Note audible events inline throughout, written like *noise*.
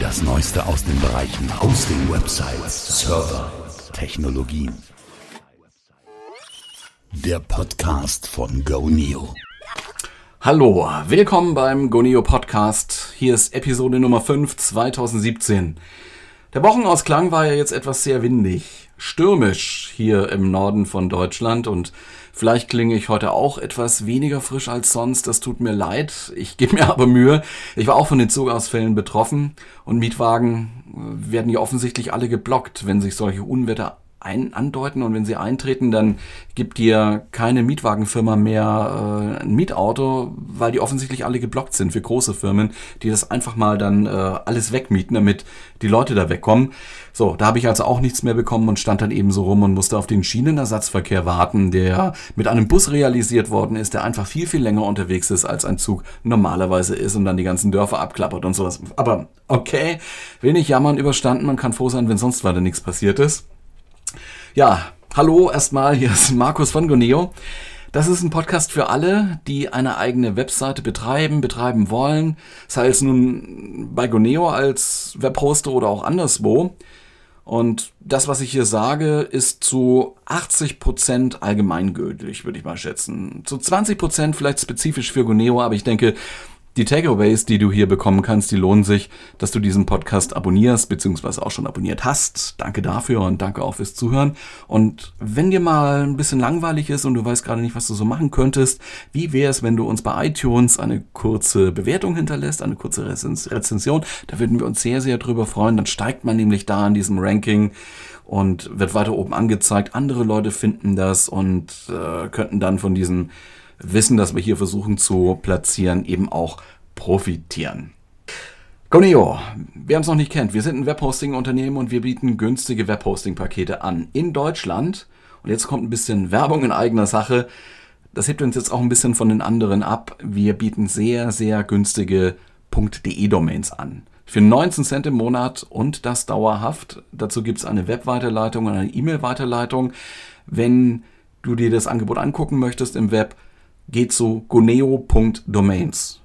Das Neueste aus den Bereichen Hosting, Websites, Server, Technologien. Der Podcast von GoNeo. Hallo, willkommen beim GoNeo Podcast. Hier ist Episode Nummer 5 2017. Der Wochenausklang war ja jetzt etwas sehr windig, stürmisch hier im Norden von Deutschland und Vielleicht klinge ich heute auch etwas weniger frisch als sonst. Das tut mir leid. Ich gebe mir *laughs* aber Mühe. Ich war auch von den Zugausfällen betroffen und Mietwagen werden ja offensichtlich alle geblockt, wenn sich solche Unwetter ein andeuten und wenn sie eintreten, dann gibt dir keine Mietwagenfirma mehr äh, ein Mietauto, weil die offensichtlich alle geblockt sind für große Firmen, die das einfach mal dann äh, alles wegmieten, damit die Leute da wegkommen. So, da habe ich also auch nichts mehr bekommen und stand dann eben so rum und musste auf den Schienenersatzverkehr warten, der mit einem Bus realisiert worden ist, der einfach viel, viel länger unterwegs ist, als ein Zug normalerweise ist und dann die ganzen Dörfer abklappert und sowas. Aber okay, wenig jammern überstanden und kann froh sein, wenn sonst weiter nichts passiert ist. Ja, hallo erstmal, hier ist Markus von Goneo. Das ist ein Podcast für alle, die eine eigene Webseite betreiben, betreiben wollen, sei es nun bei Goneo als Webhoster oder auch anderswo. Und das, was ich hier sage, ist zu 80% allgemeingültig, würde ich mal schätzen. Zu 20% vielleicht spezifisch für Goneo, aber ich denke, die Takeaways, die du hier bekommen kannst, die lohnen sich, dass du diesen Podcast abonnierst, beziehungsweise auch schon abonniert hast. Danke dafür und danke auch fürs Zuhören. Und wenn dir mal ein bisschen langweilig ist und du weißt gerade nicht, was du so machen könntest, wie wäre es, wenn du uns bei iTunes eine kurze Bewertung hinterlässt, eine kurze Rezension? Da würden wir uns sehr, sehr drüber freuen. Dann steigt man nämlich da in diesem Ranking und wird weiter oben angezeigt. Andere Leute finden das und äh, könnten dann von diesen Wissen, das wir hier versuchen zu platzieren, eben auch profitieren. Goneo, wer uns noch nicht kennt, wir sind ein Webhosting-Unternehmen und wir bieten günstige Webhosting-Pakete an in Deutschland. Und jetzt kommt ein bisschen Werbung in eigener Sache. Das hebt uns jetzt auch ein bisschen von den anderen ab. Wir bieten sehr, sehr günstige .de-Domains an. Für 19 Cent im Monat und das dauerhaft. Dazu gibt es eine Webweiterleitung und eine E-Mail-Weiterleitung. Wenn du dir das Angebot angucken möchtest im Web, geht zu goneo.domains.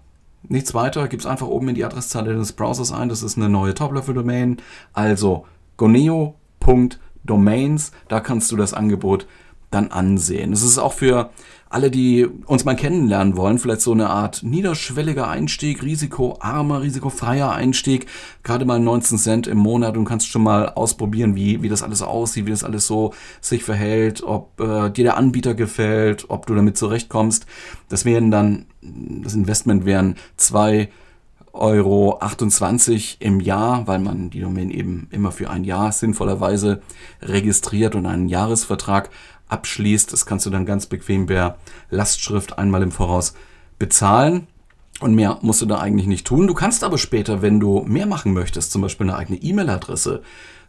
Nichts weiter, gib's einfach oben in die Adresszeile des Browsers ein. Das ist eine neue Top-Level-Domain. Also goneo.domains, da kannst du das Angebot dann ansehen. Es ist auch für alle, die uns mal kennenlernen wollen, vielleicht so eine Art niederschwelliger Einstieg, risikoarmer, risikofreier Einstieg, gerade mal 19 Cent im Monat und kannst schon mal ausprobieren, wie, wie das alles aussieht, wie das alles so sich verhält, ob äh, dir der Anbieter gefällt, ob du damit zurechtkommst. Das wären dann, das Investment wären zwei Euro 28 im Jahr, weil man die Domain eben immer für ein Jahr sinnvollerweise registriert und einen Jahresvertrag abschließt. Das kannst du dann ganz bequem per Lastschrift einmal im Voraus bezahlen. Und mehr musst du da eigentlich nicht tun. Du kannst aber später, wenn du mehr machen möchtest, zum Beispiel eine eigene E-Mail-Adresse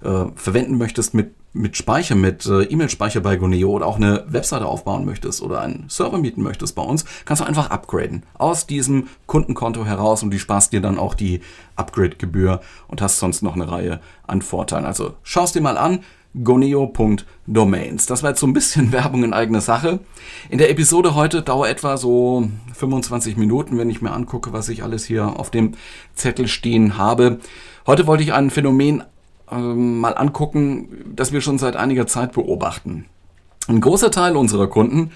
äh, verwenden möchtest mit, mit Speicher, mit äh, E-Mail-Speicher bei Goneo oder auch eine Webseite aufbauen möchtest oder einen Server mieten möchtest bei uns, kannst du einfach upgraden aus diesem Kundenkonto heraus und die sparst dir dann auch die Upgrade-Gebühr und hast sonst noch eine Reihe an Vorteilen. Also schaust dir mal an goneo.domains. Das war jetzt so ein bisschen *laughs* Werbung in eigener Sache. In der Episode heute dauert etwa so 25 Minuten, wenn ich mir angucke, was ich alles hier auf dem Zettel stehen habe. Heute wollte ich ein Phänomen äh, mal angucken, das wir schon seit einiger Zeit beobachten. Ein großer Teil unserer Kunden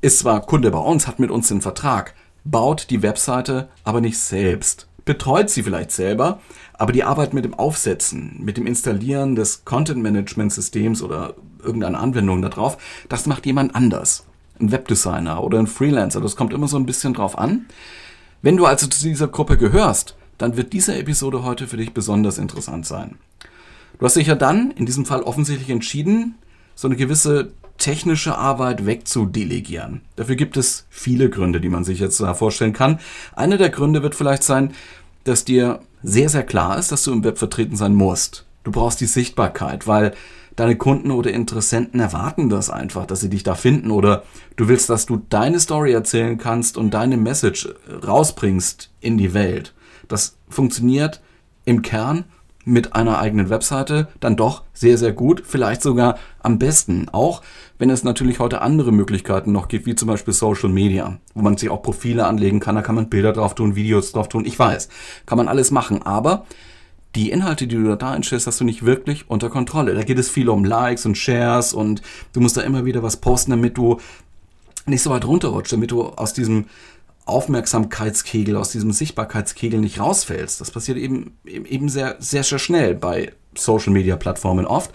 ist zwar Kunde bei uns, hat mit uns den Vertrag, baut die Webseite aber nicht selbst betreut sie vielleicht selber, aber die Arbeit mit dem Aufsetzen, mit dem Installieren des Content-Management-Systems oder irgendeiner Anwendung darauf, das macht jemand anders. Ein Webdesigner oder ein Freelancer, das kommt immer so ein bisschen drauf an. Wenn du also zu dieser Gruppe gehörst, dann wird diese Episode heute für dich besonders interessant sein. Du hast dich ja dann in diesem Fall offensichtlich entschieden, so eine gewisse technische Arbeit wegzudelegieren. Dafür gibt es viele Gründe, die man sich jetzt vorstellen kann. Einer der Gründe wird vielleicht sein, dass dir sehr, sehr klar ist, dass du im Web vertreten sein musst. Du brauchst die Sichtbarkeit, weil deine Kunden oder Interessenten erwarten das einfach, dass sie dich da finden oder du willst, dass du deine Story erzählen kannst und deine Message rausbringst in die Welt. Das funktioniert im Kern mit einer eigenen Webseite dann doch sehr, sehr gut, vielleicht sogar am besten. Auch wenn es natürlich heute andere Möglichkeiten noch gibt, wie zum Beispiel Social Media, wo man sich auch Profile anlegen kann, da kann man Bilder drauf tun, Videos drauf tun, ich weiß, kann man alles machen, aber die Inhalte, die du da einstellst, hast du nicht wirklich unter Kontrolle. Da geht es viel um Likes und Shares und du musst da immer wieder was posten, damit du nicht so weit runterrutscht, damit du aus diesem Aufmerksamkeitskegel, aus diesem Sichtbarkeitskegel nicht rausfällst. Das passiert eben, eben sehr, sehr, sehr schnell bei Social Media Plattformen oft.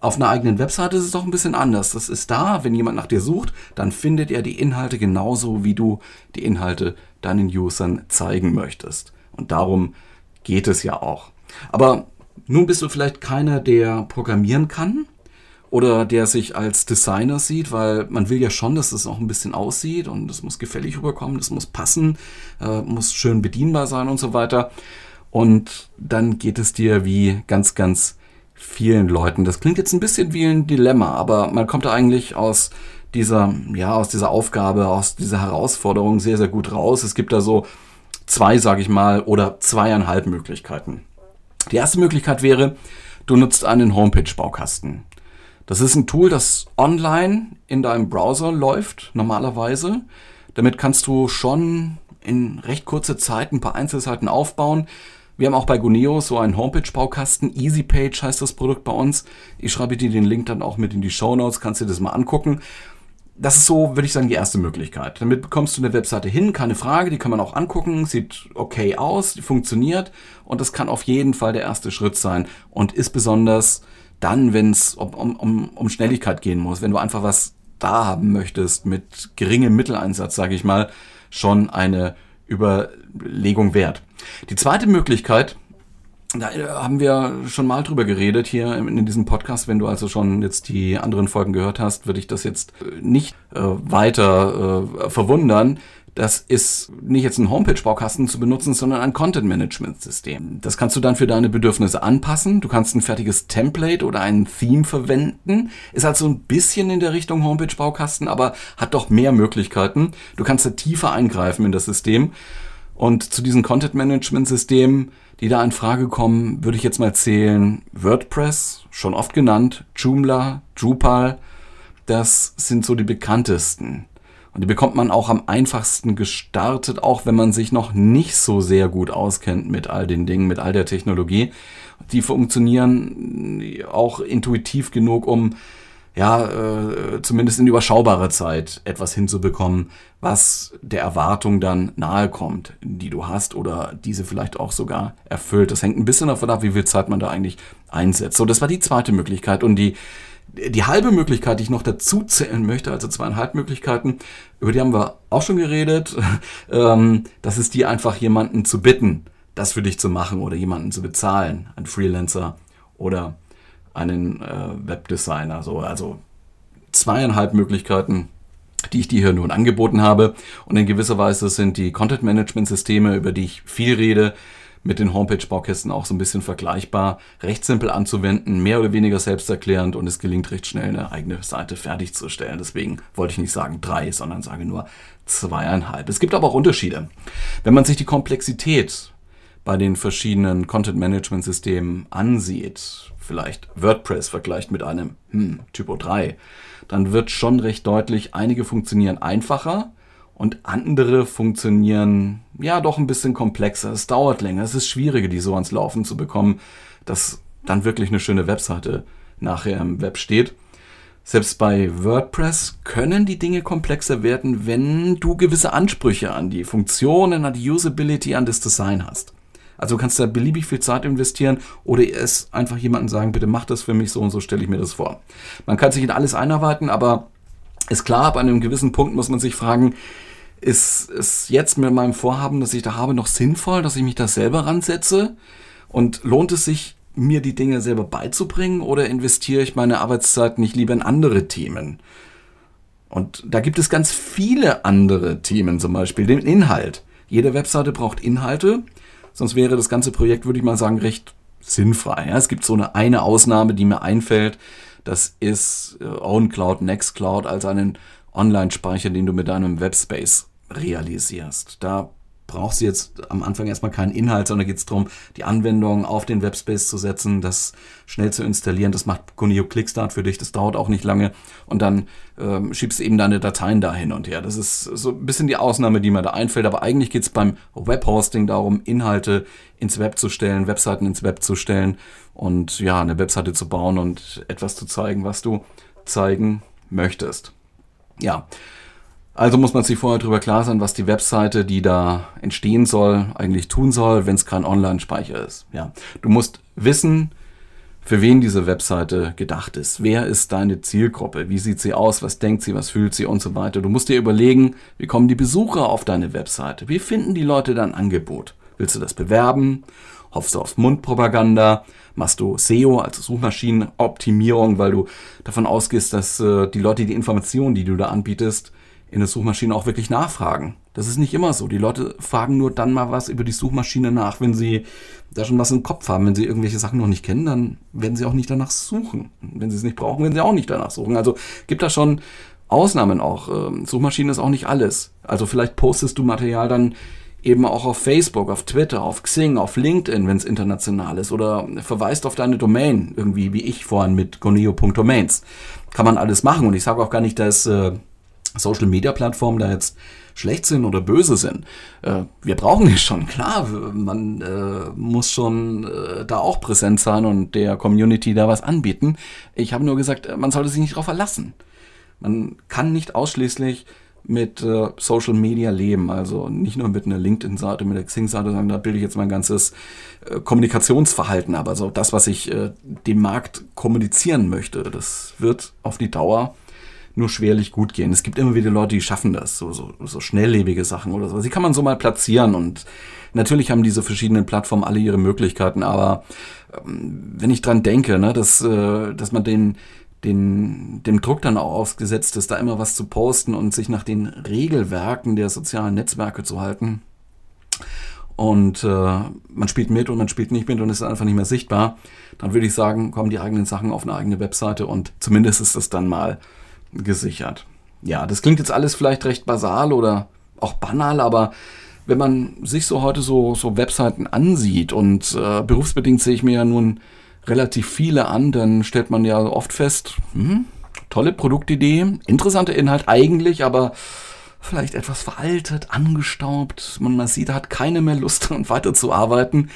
Auf einer eigenen Webseite ist es doch ein bisschen anders. Das ist da, wenn jemand nach dir sucht, dann findet er die Inhalte genauso, wie du die Inhalte deinen Usern zeigen möchtest. Und darum geht es ja auch. Aber nun bist du vielleicht keiner, der programmieren kann oder der sich als Designer sieht, weil man will ja schon, dass es auch ein bisschen aussieht und es muss gefällig rüberkommen, es muss passen, äh, muss schön bedienbar sein und so weiter. Und dann geht es dir wie ganz, ganz vielen Leuten. Das klingt jetzt ein bisschen wie ein Dilemma, aber man kommt da eigentlich aus dieser, ja, aus dieser Aufgabe, aus dieser Herausforderung sehr, sehr gut raus. Es gibt da so zwei, sage ich mal, oder zweieinhalb Möglichkeiten. Die erste Möglichkeit wäre, du nutzt einen Homepage-Baukasten. Das ist ein Tool, das online in deinem Browser läuft, normalerweise. Damit kannst du schon in recht kurzer Zeit ein paar Einzelseiten aufbauen. Wir haben auch bei Guneo so einen Homepage-Baukasten. EasyPage heißt das Produkt bei uns. Ich schreibe dir den Link dann auch mit in die Show Notes, kannst dir das mal angucken. Das ist so, würde ich sagen, die erste Möglichkeit. Damit bekommst du eine Webseite hin, keine Frage, die kann man auch angucken, sieht okay aus, funktioniert und das kann auf jeden Fall der erste Schritt sein und ist besonders dann, wenn es um, um, um Schnelligkeit gehen muss, wenn du einfach was da haben möchtest mit geringem Mitteleinsatz, sage ich mal, schon eine Überlegung wert. Die zweite Möglichkeit, da haben wir schon mal drüber geredet hier in diesem Podcast. Wenn du also schon jetzt die anderen Folgen gehört hast, würde ich das jetzt nicht äh, weiter äh, verwundern. Das ist nicht jetzt ein Homepage-Baukasten zu benutzen, sondern ein Content-Management-System. Das kannst du dann für deine Bedürfnisse anpassen. Du kannst ein fertiges Template oder ein Theme verwenden. Ist also ein bisschen in der Richtung Homepage-Baukasten, aber hat doch mehr Möglichkeiten. Du kannst da tiefer eingreifen in das System. Und zu diesen Content-Management-Systemen, die da in Frage kommen, würde ich jetzt mal zählen WordPress, schon oft genannt, Joomla, Drupal. Das sind so die bekanntesten. Und die bekommt man auch am einfachsten gestartet, auch wenn man sich noch nicht so sehr gut auskennt mit all den Dingen, mit all der Technologie. Die funktionieren auch intuitiv genug, um ja, äh, zumindest in überschaubarer Zeit etwas hinzubekommen, was der Erwartung dann nahe kommt, die du hast oder diese vielleicht auch sogar erfüllt. Das hängt ein bisschen davon ab, wie viel Zeit man da eigentlich einsetzt. So, das war die zweite Möglichkeit. Und die die halbe Möglichkeit, die ich noch dazu zählen möchte, also zweieinhalb Möglichkeiten, über die haben wir auch schon geredet, *laughs* ähm, das ist die einfach jemanden zu bitten, das für dich zu machen oder jemanden zu bezahlen, einen Freelancer oder einen äh, Webdesigner. So, also zweieinhalb Möglichkeiten, die ich dir hier nun angeboten habe. Und in gewisser Weise sind die Content-Management-Systeme, über die ich viel rede, mit den Homepage-Baukästen auch so ein bisschen vergleichbar, recht simpel anzuwenden, mehr oder weniger selbsterklärend und es gelingt recht schnell, eine eigene Seite fertigzustellen. Deswegen wollte ich nicht sagen drei, sondern sage nur zweieinhalb. Es gibt aber auch Unterschiede. Wenn man sich die Komplexität bei den verschiedenen Content-Management-Systemen ansieht, vielleicht WordPress vergleicht mit einem hm, Typo 3, dann wird schon recht deutlich, einige funktionieren einfacher, und andere funktionieren ja doch ein bisschen komplexer. Es dauert länger, es ist schwieriger, die so ans Laufen zu bekommen, dass dann wirklich eine schöne Webseite nachher im Web steht. Selbst bei WordPress können die Dinge komplexer werden, wenn du gewisse Ansprüche an die Funktionen, an die Usability, an das Design hast. Also du kannst da beliebig viel Zeit investieren oder es einfach jemandem sagen, bitte mach das für mich so und so stelle ich mir das vor. Man kann sich in alles einarbeiten, aber ist klar, ab einem gewissen Punkt muss man sich fragen, ist es jetzt mit meinem Vorhaben, das ich da habe, noch sinnvoll, dass ich mich da selber ransetze? Und lohnt es sich, mir die Dinge selber beizubringen oder investiere ich meine Arbeitszeit nicht lieber in andere Themen? Und da gibt es ganz viele andere Themen, zum Beispiel den Inhalt. Jede Webseite braucht Inhalte, sonst wäre das ganze Projekt, würde ich mal sagen, recht sinnfrei. Ja, es gibt so eine, eine Ausnahme, die mir einfällt. Das ist äh, OwnCloud, Nextcloud als einen Online-Speicher, den du mit deinem Webspace realisierst. Da brauchst du jetzt am Anfang erstmal keinen Inhalt, sondern geht es darum, die Anwendung auf den Webspace zu setzen, das schnell zu installieren. Das macht Coneo Clickstart für dich, das dauert auch nicht lange. Und dann ähm, schiebst du eben deine Dateien da hin und her. Das ist so ein bisschen die Ausnahme, die mir da einfällt. Aber eigentlich geht es beim Webhosting darum, Inhalte ins Web zu stellen, Webseiten ins Web zu stellen und ja, eine Webseite zu bauen und etwas zu zeigen, was du zeigen möchtest. Ja. Also muss man sich vorher darüber klar sein, was die Webseite, die da entstehen soll, eigentlich tun soll, wenn es kein Online-Speicher ist. Ja, du musst wissen, für wen diese Webseite gedacht ist. Wer ist deine Zielgruppe? Wie sieht sie aus? Was denkt sie? Was fühlt sie? Und so weiter. Du musst dir überlegen, wie kommen die Besucher auf deine Webseite? Wie finden die Leute dein Angebot? Willst du das bewerben? Hoffst du auf Mundpropaganda? Machst du SEO, also Suchmaschinenoptimierung, weil du davon ausgehst, dass äh, die Leute die Informationen, die du da anbietest, in der Suchmaschine auch wirklich nachfragen. Das ist nicht immer so. Die Leute fragen nur dann mal was über die Suchmaschine nach, wenn sie da schon was im Kopf haben. Wenn sie irgendwelche Sachen noch nicht kennen, dann werden sie auch nicht danach suchen. Wenn sie es nicht brauchen, werden sie auch nicht danach suchen. Also gibt da schon Ausnahmen auch. Ähm, Suchmaschine ist auch nicht alles. Also vielleicht postest du Material dann eben auch auf Facebook, auf Twitter, auf Xing, auf LinkedIn, wenn es international ist, oder verweist auf deine Domain, irgendwie wie ich vorhin mit goneo.domains. Kann man alles machen und ich sage auch gar nicht, dass äh, Social Media Plattformen da jetzt schlecht sind oder böse sind. Äh, wir brauchen die schon, klar. Man äh, muss schon äh, da auch präsent sein und der Community da was anbieten. Ich habe nur gesagt, man sollte sich nicht darauf verlassen. Man kann nicht ausschließlich mit äh, Social Media leben. Also nicht nur mit einer LinkedIn-Seite, mit der Xing-Seite, sondern da bilde ich jetzt mein ganzes äh, Kommunikationsverhalten ab. Also das, was ich äh, dem Markt kommunizieren möchte, das wird auf die Dauer nur schwerlich gut gehen. Es gibt immer wieder Leute, die schaffen das, so, so, so schnelllebige Sachen oder so. Sie kann man so mal platzieren und natürlich haben diese verschiedenen Plattformen alle ihre Möglichkeiten, aber ähm, wenn ich dran denke, ne, dass, äh, dass man den, den, dem Druck dann auch ausgesetzt ist, da immer was zu posten und sich nach den Regelwerken der sozialen Netzwerke zu halten. Und äh, man spielt mit und man spielt nicht mit und ist einfach nicht mehr sichtbar. Dann würde ich sagen, kommen die eigenen Sachen auf eine eigene Webseite und zumindest ist das dann mal gesichert. Ja, das klingt jetzt alles vielleicht recht basal oder auch banal, aber wenn man sich so heute so, so Webseiten ansieht und äh, berufsbedingt sehe ich mir ja nun relativ viele an, dann stellt man ja oft fest, hm, tolle Produktidee, interessanter Inhalt eigentlich, aber vielleicht etwas veraltet, angestaubt. Man, man sieht, hat keine mehr Lust dran *laughs* weiterzuarbeiten.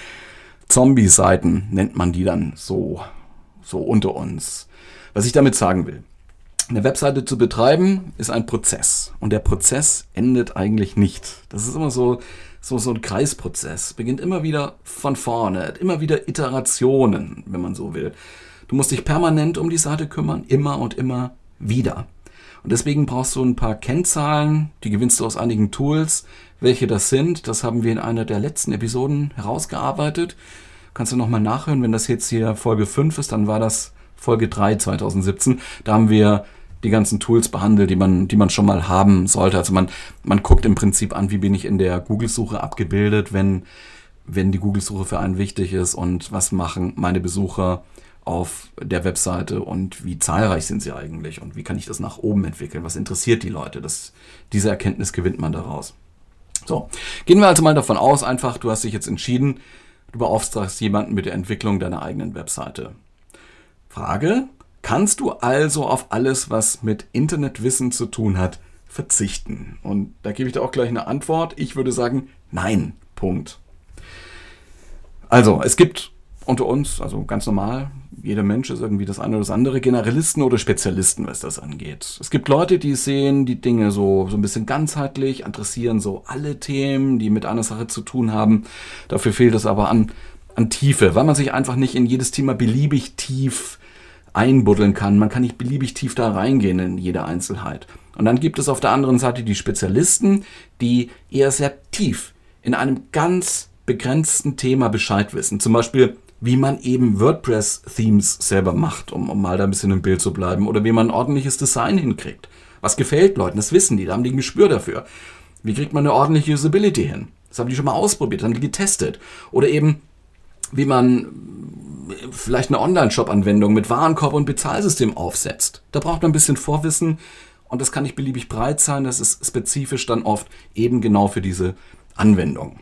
Zombie-Seiten nennt man die dann so, so unter uns. Was ich damit sagen will. Eine Webseite zu betreiben ist ein Prozess und der Prozess endet eigentlich nicht. Das ist immer so, so, so ein Kreisprozess. Beginnt immer wieder von vorne, immer wieder Iterationen, wenn man so will. Du musst dich permanent um die Seite kümmern, immer und immer wieder. Und deswegen brauchst du ein paar Kennzahlen, die gewinnst du aus einigen Tools. Welche das sind, das haben wir in einer der letzten Episoden herausgearbeitet. Kannst du nochmal nachhören, wenn das jetzt hier Folge 5 ist, dann war das Folge 3 2017. Da haben wir die ganzen Tools behandelt, die man, die man schon mal haben sollte. Also man, man guckt im Prinzip an, wie bin ich in der Google-Suche abgebildet, wenn, wenn die Google-Suche für einen wichtig ist und was machen meine Besucher auf der Webseite und wie zahlreich sind sie eigentlich und wie kann ich das nach oben entwickeln? Was interessiert die Leute? Das, diese Erkenntnis gewinnt man daraus. So, gehen wir also mal davon aus, einfach, du hast dich jetzt entschieden, du beauftragst jemanden mit der Entwicklung deiner eigenen Webseite. Frage, kannst du also auf alles, was mit Internetwissen zu tun hat, verzichten? Und da gebe ich dir auch gleich eine Antwort. Ich würde sagen, nein. Punkt. Also, es gibt unter uns, also ganz normal, jeder Mensch ist irgendwie das eine oder das andere, Generalisten oder Spezialisten, was das angeht. Es gibt Leute, die sehen die Dinge so, so ein bisschen ganzheitlich, interessieren so alle Themen, die mit einer Sache zu tun haben. Dafür fehlt es aber an, an Tiefe, weil man sich einfach nicht in jedes Thema beliebig tief einbuddeln kann. Man kann nicht beliebig tief da reingehen in jede Einzelheit. Und dann gibt es auf der anderen Seite die Spezialisten, die eher sehr tief in einem ganz begrenzten Thema Bescheid wissen. Zum Beispiel, wie man eben WordPress-Themes selber macht, um, um mal da ein bisschen im Bild zu bleiben. Oder wie man ein ordentliches Design hinkriegt. Was gefällt Leuten, das wissen die, da haben die ein Gespür dafür. Wie kriegt man eine ordentliche Usability hin? Das haben die schon mal ausprobiert, haben die getestet. Oder eben, wie man vielleicht eine Online-Shop-Anwendung mit Warenkorb und Bezahlsystem aufsetzt. Da braucht man ein bisschen Vorwissen und das kann nicht beliebig breit sein. Das ist spezifisch dann oft eben genau für diese Anwendung.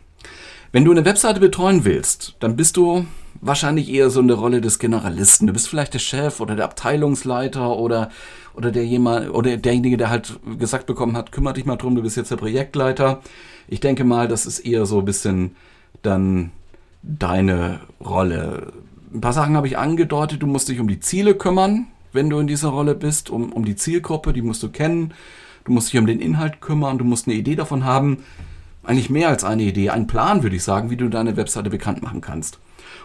Wenn du eine Webseite betreuen willst, dann bist du wahrscheinlich eher so in der Rolle des Generalisten. Du bist vielleicht der Chef oder der Abteilungsleiter oder, oder der jemand, oder derjenige, der halt gesagt bekommen hat, kümmere dich mal drum, du bist jetzt der Projektleiter. Ich denke mal, das ist eher so ein bisschen dann deine Rolle. Ein paar Sachen habe ich angedeutet, du musst dich um die Ziele kümmern, wenn du in dieser Rolle bist, um, um die Zielgruppe, die musst du kennen. Du musst dich um den Inhalt kümmern, du musst eine Idee davon haben, eigentlich mehr als eine Idee, ein Plan, würde ich sagen, wie du deine Webseite bekannt machen kannst.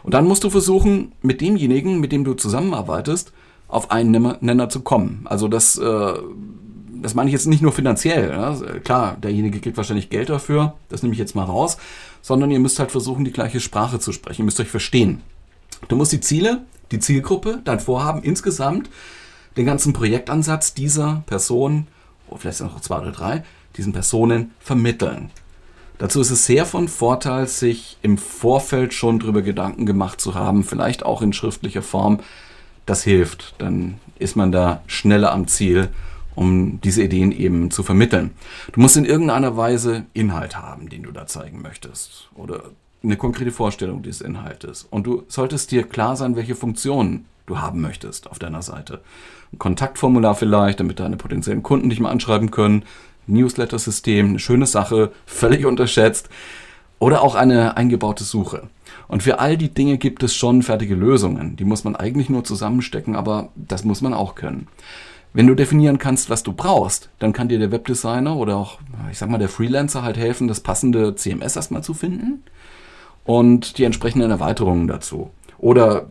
Und dann musst du versuchen, mit demjenigen, mit dem du zusammenarbeitest, auf einen Nenner zu kommen. Also das, äh, das meine ich jetzt nicht nur finanziell. Ja? Klar, derjenige kriegt wahrscheinlich Geld dafür, das nehme ich jetzt mal raus, sondern ihr müsst halt versuchen, die gleiche Sprache zu sprechen. Ihr müsst euch verstehen. Du musst die Ziele, die Zielgruppe, dein Vorhaben insgesamt, den ganzen Projektansatz dieser Person, oder vielleicht noch zwei oder drei, diesen Personen vermitteln. Dazu ist es sehr von Vorteil, sich im Vorfeld schon darüber Gedanken gemacht zu haben, vielleicht auch in schriftlicher Form. Das hilft, dann ist man da schneller am Ziel, um diese Ideen eben zu vermitteln. Du musst in irgendeiner Weise Inhalt haben, den du da zeigen möchtest oder eine konkrete Vorstellung dieses Inhaltes. Und du solltest dir klar sein, welche Funktionen du haben möchtest auf deiner Seite. Ein Kontaktformular vielleicht, damit deine potenziellen Kunden dich mal anschreiben können. Newsletter-System, eine schöne Sache, völlig unterschätzt. Oder auch eine eingebaute Suche. Und für all die Dinge gibt es schon fertige Lösungen. Die muss man eigentlich nur zusammenstecken, aber das muss man auch können. Wenn du definieren kannst, was du brauchst, dann kann dir der Webdesigner oder auch, ich sag mal, der Freelancer halt helfen, das passende CMS erstmal zu finden und die entsprechenden Erweiterungen dazu. Oder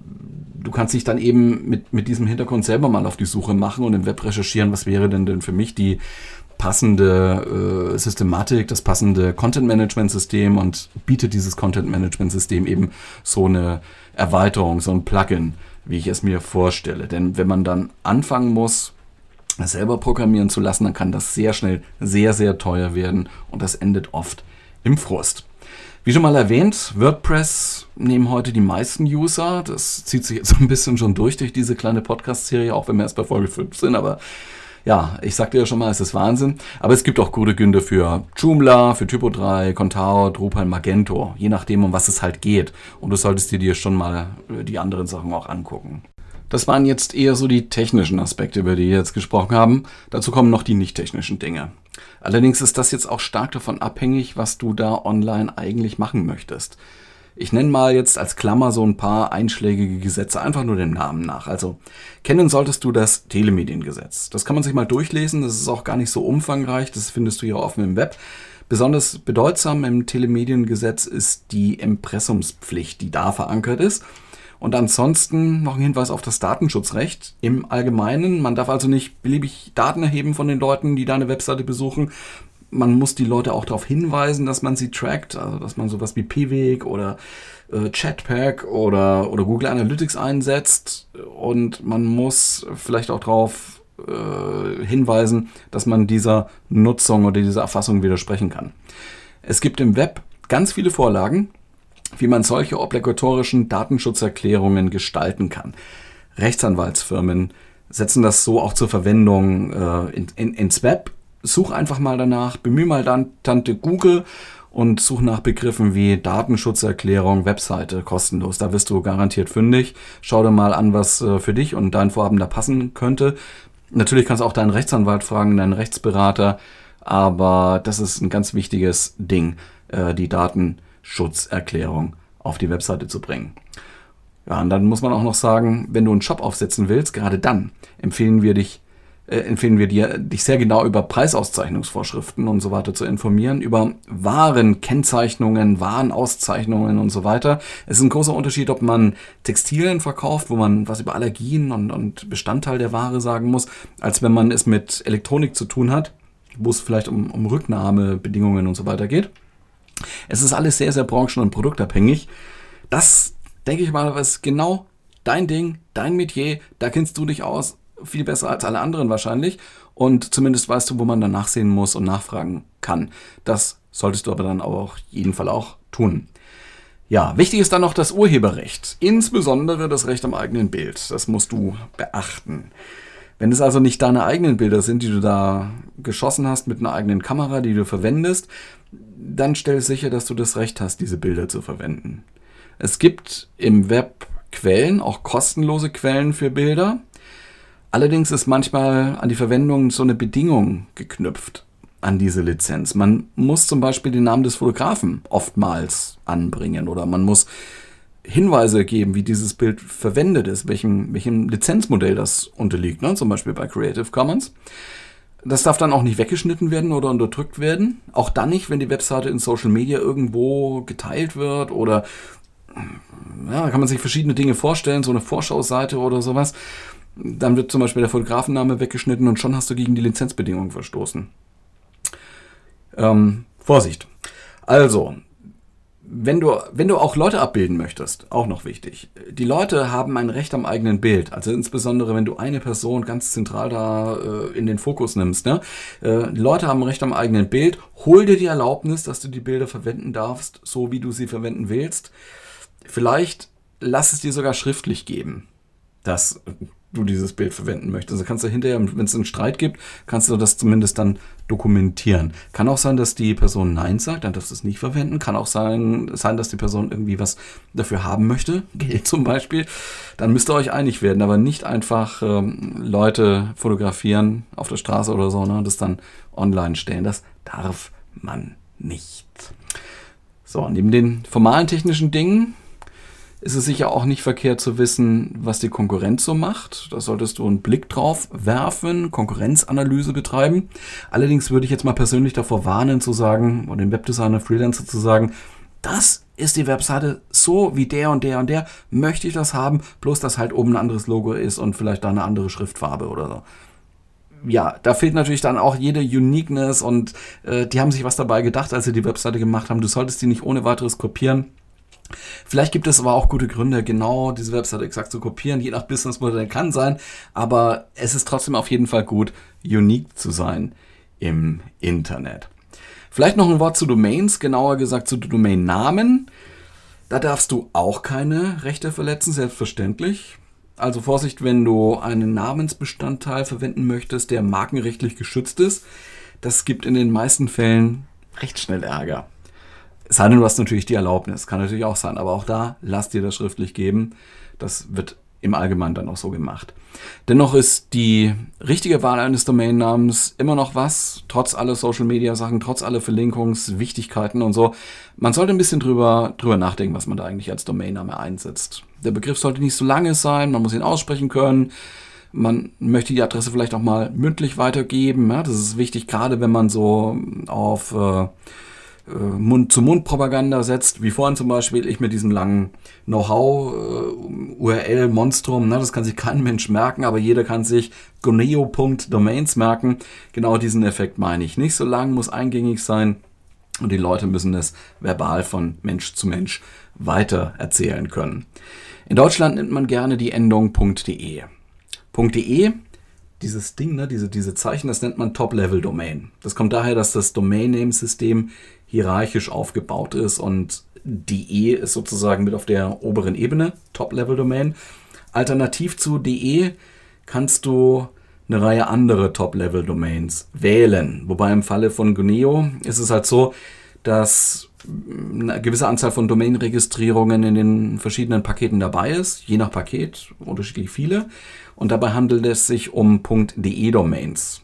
du kannst dich dann eben mit, mit diesem Hintergrund selber mal auf die Suche machen und im Web recherchieren, was wäre denn denn für mich die passende äh, Systematik, das passende Content-Management-System und bietet dieses Content-Management-System eben so eine Erweiterung, so ein Plugin, wie ich es mir vorstelle. Denn wenn man dann anfangen muss, selber programmieren zu lassen, dann kann das sehr schnell sehr, sehr teuer werden und das endet oft im Frust. Wie schon mal erwähnt, WordPress nehmen heute die meisten User. Das zieht sich jetzt *laughs* so ein bisschen schon durch durch diese kleine Podcast-Serie, auch wenn wir erst bei Folge 5 sind, aber ja, ich sagte ja schon mal, es ist Wahnsinn. Aber es gibt auch gute Gründe für Joomla, für Typo3, Contao, Drupal, Magento, je nachdem, um was es halt geht. Und du solltest dir, dir schon mal äh, die anderen Sachen auch angucken. Das waren jetzt eher so die technischen Aspekte, über die wir jetzt gesprochen haben. Dazu kommen noch die nicht technischen Dinge. Allerdings ist das jetzt auch stark davon abhängig, was du da online eigentlich machen möchtest. Ich nenne mal jetzt als Klammer so ein paar einschlägige Gesetze, einfach nur dem Namen nach. Also kennen solltest du das Telemediengesetz. Das kann man sich mal durchlesen, das ist auch gar nicht so umfangreich, das findest du hier offen im Web. Besonders bedeutsam im Telemediengesetz ist die Impressumspflicht, die da verankert ist. Und ansonsten noch ein Hinweis auf das Datenschutzrecht im Allgemeinen. Man darf also nicht beliebig Daten erheben von den Leuten, die deine Webseite besuchen man muss die Leute auch darauf hinweisen, dass man sie trackt, also dass man sowas wie Piwik oder äh, Chatpack oder, oder Google Analytics einsetzt und man muss vielleicht auch darauf äh, hinweisen, dass man dieser Nutzung oder dieser Erfassung widersprechen kann. Es gibt im Web ganz viele Vorlagen, wie man solche obligatorischen Datenschutzerklärungen gestalten kann. Rechtsanwaltsfirmen setzen das so auch zur Verwendung äh, in, in, ins Web such einfach mal danach, bemühe mal dann Tante Google und such nach Begriffen wie Datenschutzerklärung, Webseite kostenlos. Da wirst du garantiert fündig. Schau dir mal an, was äh, für dich und dein Vorhaben da passen könnte. Natürlich kannst du auch deinen Rechtsanwalt fragen, deinen Rechtsberater, aber das ist ein ganz wichtiges Ding, äh, die Datenschutzerklärung auf die Webseite zu bringen. Ja, und dann muss man auch noch sagen, wenn du einen Shop aufsetzen willst, gerade dann empfehlen wir dich äh, empfehlen wir dir, dich sehr genau über Preisauszeichnungsvorschriften und so weiter zu informieren, über Warenkennzeichnungen, Warenauszeichnungen und so weiter. Es ist ein großer Unterschied, ob man Textilien verkauft, wo man was über Allergien und, und Bestandteil der Ware sagen muss, als wenn man es mit Elektronik zu tun hat, wo es vielleicht um, um Rücknahmebedingungen und so weiter geht. Es ist alles sehr, sehr branchen- und produktabhängig. Das, denke ich mal, ist genau dein Ding, dein Metier, da kennst du dich aus viel besser als alle anderen wahrscheinlich. Und zumindest weißt du, wo man dann nachsehen muss und nachfragen kann. Das solltest du aber dann auch jeden Fall auch tun. Ja, wichtig ist dann noch das Urheberrecht, insbesondere das Recht am eigenen Bild. Das musst du beachten. Wenn es also nicht deine eigenen Bilder sind, die du da geschossen hast mit einer eigenen Kamera, die du verwendest, dann stell sicher, dass du das Recht hast, diese Bilder zu verwenden. Es gibt im Web Quellen, auch kostenlose Quellen für Bilder. Allerdings ist manchmal an die Verwendung so eine Bedingung geknüpft an diese Lizenz. Man muss zum Beispiel den Namen des Fotografen oftmals anbringen oder man muss Hinweise geben, wie dieses Bild verwendet ist, welchem, welchem Lizenzmodell das unterliegt, ne? zum Beispiel bei Creative Commons. Das darf dann auch nicht weggeschnitten werden oder unterdrückt werden. Auch dann nicht, wenn die Webseite in Social Media irgendwo geteilt wird oder ja, kann man sich verschiedene Dinge vorstellen, so eine Vorschauseite oder sowas. Dann wird zum Beispiel der Fotografenname weggeschnitten und schon hast du gegen die Lizenzbedingungen verstoßen. Ähm, Vorsicht. Also, wenn du, wenn du auch Leute abbilden möchtest, auch noch wichtig. Die Leute haben ein Recht am eigenen Bild. Also insbesondere, wenn du eine Person ganz zentral da äh, in den Fokus nimmst. Ne? Äh, die Leute haben ein Recht am eigenen Bild. Hol dir die Erlaubnis, dass du die Bilder verwenden darfst, so wie du sie verwenden willst. Vielleicht lass es dir sogar schriftlich geben, dass du dieses Bild verwenden möchtest. Also kannst du hinterher, wenn es einen Streit gibt, kannst du das zumindest dann dokumentieren. Kann auch sein, dass die Person Nein sagt, dann darfst du es nicht verwenden. Kann auch sein, sein, dass die Person irgendwie was dafür haben möchte, *laughs* Geld zum Beispiel. Dann müsst ihr euch einig werden, aber nicht einfach ähm, Leute fotografieren auf der Straße oder so ne, und das dann online stellen. Das darf man nicht. So, neben den formalen technischen Dingen ist es sicher auch nicht verkehrt zu wissen, was die Konkurrenz so macht. Da solltest du einen Blick drauf werfen, Konkurrenzanalyse betreiben. Allerdings würde ich jetzt mal persönlich davor warnen zu sagen, oder dem Webdesigner, Freelancer zu sagen, das ist die Webseite so wie der und der und der, möchte ich das haben, bloß dass halt oben ein anderes Logo ist und vielleicht da eine andere Schriftfarbe oder so ja, da fehlt natürlich dann auch jede Uniqueness und äh, die haben sich was dabei gedacht, als sie die Webseite gemacht haben. Du solltest die nicht ohne weiteres kopieren. Vielleicht gibt es aber auch gute Gründe, genau diese Webseite exakt zu kopieren, je nach Businessmodell kann sein, aber es ist trotzdem auf jeden Fall gut, unique zu sein im Internet. Vielleicht noch ein Wort zu Domains, genauer gesagt zu Domainnamen. Da darfst du auch keine Rechte verletzen, selbstverständlich. Also Vorsicht, wenn du einen Namensbestandteil verwenden möchtest, der markenrechtlich geschützt ist. Das gibt in den meisten Fällen recht schnell Ärger. Es sei denn, du hast natürlich die Erlaubnis, kann natürlich auch sein, aber auch da lass dir das schriftlich geben. Das wird im Allgemeinen dann auch so gemacht. Dennoch ist die richtige Wahl eines Domainnamens immer noch was, trotz aller Social Media Sachen, trotz aller Verlinkungswichtigkeiten und so. Man sollte ein bisschen drüber, drüber nachdenken, was man da eigentlich als Domainname einsetzt. Der Begriff sollte nicht so lange sein, man muss ihn aussprechen können. Man möchte die Adresse vielleicht auch mal mündlich weitergeben. Ja, das ist wichtig, gerade wenn man so auf äh, äh, Mund-zu-Mund-Propaganda setzt, wie vorhin zum Beispiel ich mit diesem langen Know-how-URL-Monstrum, äh, ne, das kann sich kein Mensch merken, aber jeder kann sich goneo.domains merken. Genau diesen Effekt meine ich. Nicht so lang, muss eingängig sein und die Leute müssen es verbal von Mensch zu Mensch weiter erzählen können. In Deutschland nimmt man gerne die Endung .de. .de dieses Ding, ne, diese, diese Zeichen, das nennt man Top-Level-Domain. Das kommt daher, dass das Domain-Name-System hierarchisch aufgebaut ist und DE ist sozusagen mit auf der oberen Ebene, Top-Level-Domain. Alternativ zu DE kannst du eine Reihe andere Top-Level-Domains wählen. Wobei im Falle von Guneo ist es halt so, dass eine gewisse Anzahl von Domain-Registrierungen in den verschiedenen Paketen dabei ist, je nach Paket, unterschiedlich viele. Und dabei handelt es sich um .de-Domains.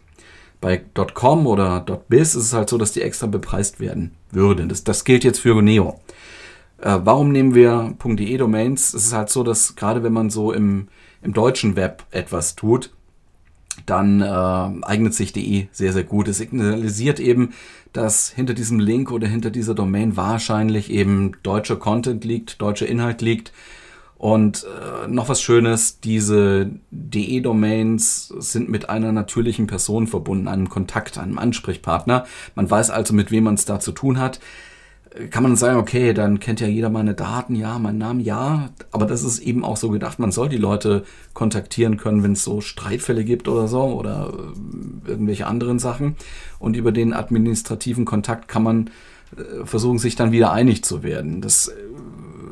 Bei .com oder .biz ist es halt so, dass die extra bepreist werden würden. Das, das gilt jetzt für Neo. Äh, warum nehmen wir .de-Domains? Es ist halt so, dass gerade wenn man so im, im deutschen Web etwas tut, dann äh, eignet sich DE sehr, sehr gut. Es signalisiert eben, dass hinter diesem Link oder hinter dieser Domain wahrscheinlich eben deutscher Content liegt, deutscher Inhalt liegt und äh, noch was Schönes, diese DE-Domains sind mit einer natürlichen Person verbunden, einem Kontakt, einem Ansprechpartner. Man weiß also, mit wem man es da zu tun hat. Äh, kann man sagen, okay, dann kennt ja jeder meine Daten, ja, meinen Namen, ja. Aber das ist eben auch so gedacht, man soll die Leute kontaktieren können, wenn es so Streitfälle gibt oder so oder äh, irgendwelche anderen Sachen. Und über den administrativen Kontakt kann man äh, versuchen, sich dann wieder einig zu werden. Das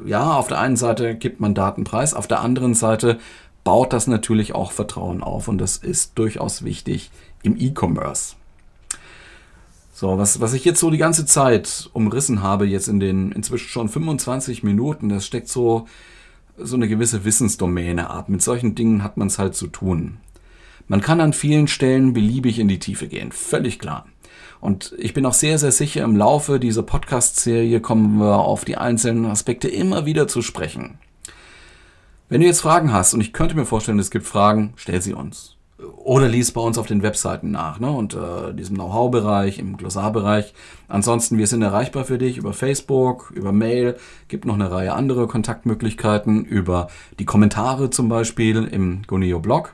ja, auf der einen Seite gibt man Datenpreis, auf der anderen Seite baut das natürlich auch Vertrauen auf und das ist durchaus wichtig im E-Commerce. So, was, was ich jetzt so die ganze Zeit umrissen habe, jetzt in den inzwischen schon 25 Minuten, das steckt so, so eine gewisse Wissensdomäne ab. Mit solchen Dingen hat man es halt zu tun. Man kann an vielen Stellen beliebig in die Tiefe gehen, völlig klar. Und ich bin auch sehr, sehr sicher, im Laufe dieser Podcast-Serie kommen wir auf die einzelnen Aspekte immer wieder zu sprechen. Wenn du jetzt Fragen hast, und ich könnte mir vorstellen, es gibt Fragen, stell sie uns. Oder lies bei uns auf den Webseiten nach, ne? unter diesem Know-how-Bereich, im Glossarbereich. Ansonsten, wir sind erreichbar für dich über Facebook, über Mail, gibt noch eine Reihe andere Kontaktmöglichkeiten, über die Kommentare zum Beispiel im Goneo-Blog.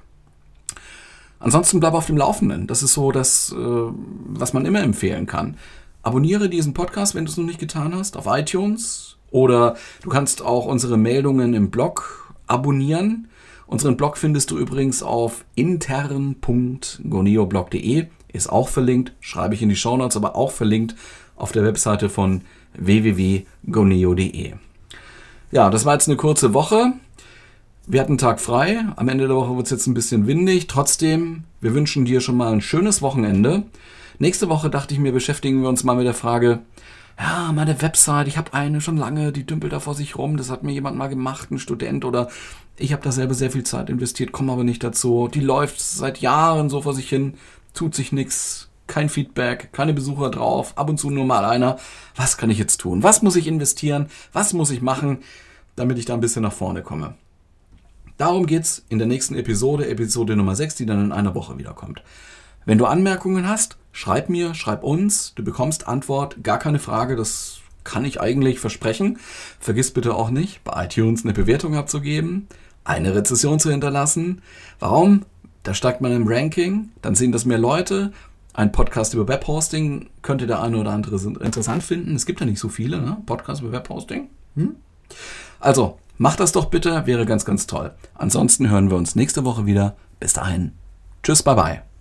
Ansonsten bleib auf dem Laufenden. Das ist so das, äh, was man immer empfehlen kann. Abonniere diesen Podcast, wenn du es noch nicht getan hast, auf iTunes. Oder du kannst auch unsere Meldungen im Blog abonnieren. Unseren Blog findest du übrigens auf intern.goneoblog.de. Ist auch verlinkt, schreibe ich in die Shownotes, aber auch verlinkt auf der Webseite von www.goneo.de. Ja, das war jetzt eine kurze Woche. Wir hatten einen Tag frei. Am Ende der Woche wird es jetzt ein bisschen windig. Trotzdem, wir wünschen dir schon mal ein schönes Wochenende. Nächste Woche dachte ich mir, beschäftigen wir uns mal mit der Frage, ja, meine Website, ich habe eine schon lange, die dümpelt da vor sich rum, das hat mir jemand mal gemacht, ein Student oder ich habe da selber sehr viel Zeit investiert, komme aber nicht dazu. Die läuft seit Jahren so vor sich hin, tut sich nichts, kein Feedback, keine Besucher drauf, ab und zu nur mal einer. Was kann ich jetzt tun? Was muss ich investieren? Was muss ich machen, damit ich da ein bisschen nach vorne komme? Darum geht's in der nächsten Episode, Episode Nummer 6, die dann in einer Woche wiederkommt. Wenn du Anmerkungen hast, schreib mir, schreib uns, du bekommst Antwort, gar keine Frage, das kann ich eigentlich versprechen. Vergiss bitte auch nicht, bei iTunes eine Bewertung abzugeben, eine Rezession zu hinterlassen. Warum? Da steigt man im Ranking, dann sehen das mehr Leute. Ein Podcast über Webhosting könnte der eine oder andere interessant finden. Es gibt ja nicht so viele, ne? Podcasts über Webhosting. Hm? Also, mach das doch bitte, wäre ganz, ganz toll. Ansonsten hören wir uns nächste Woche wieder. Bis dahin. Tschüss, bye bye.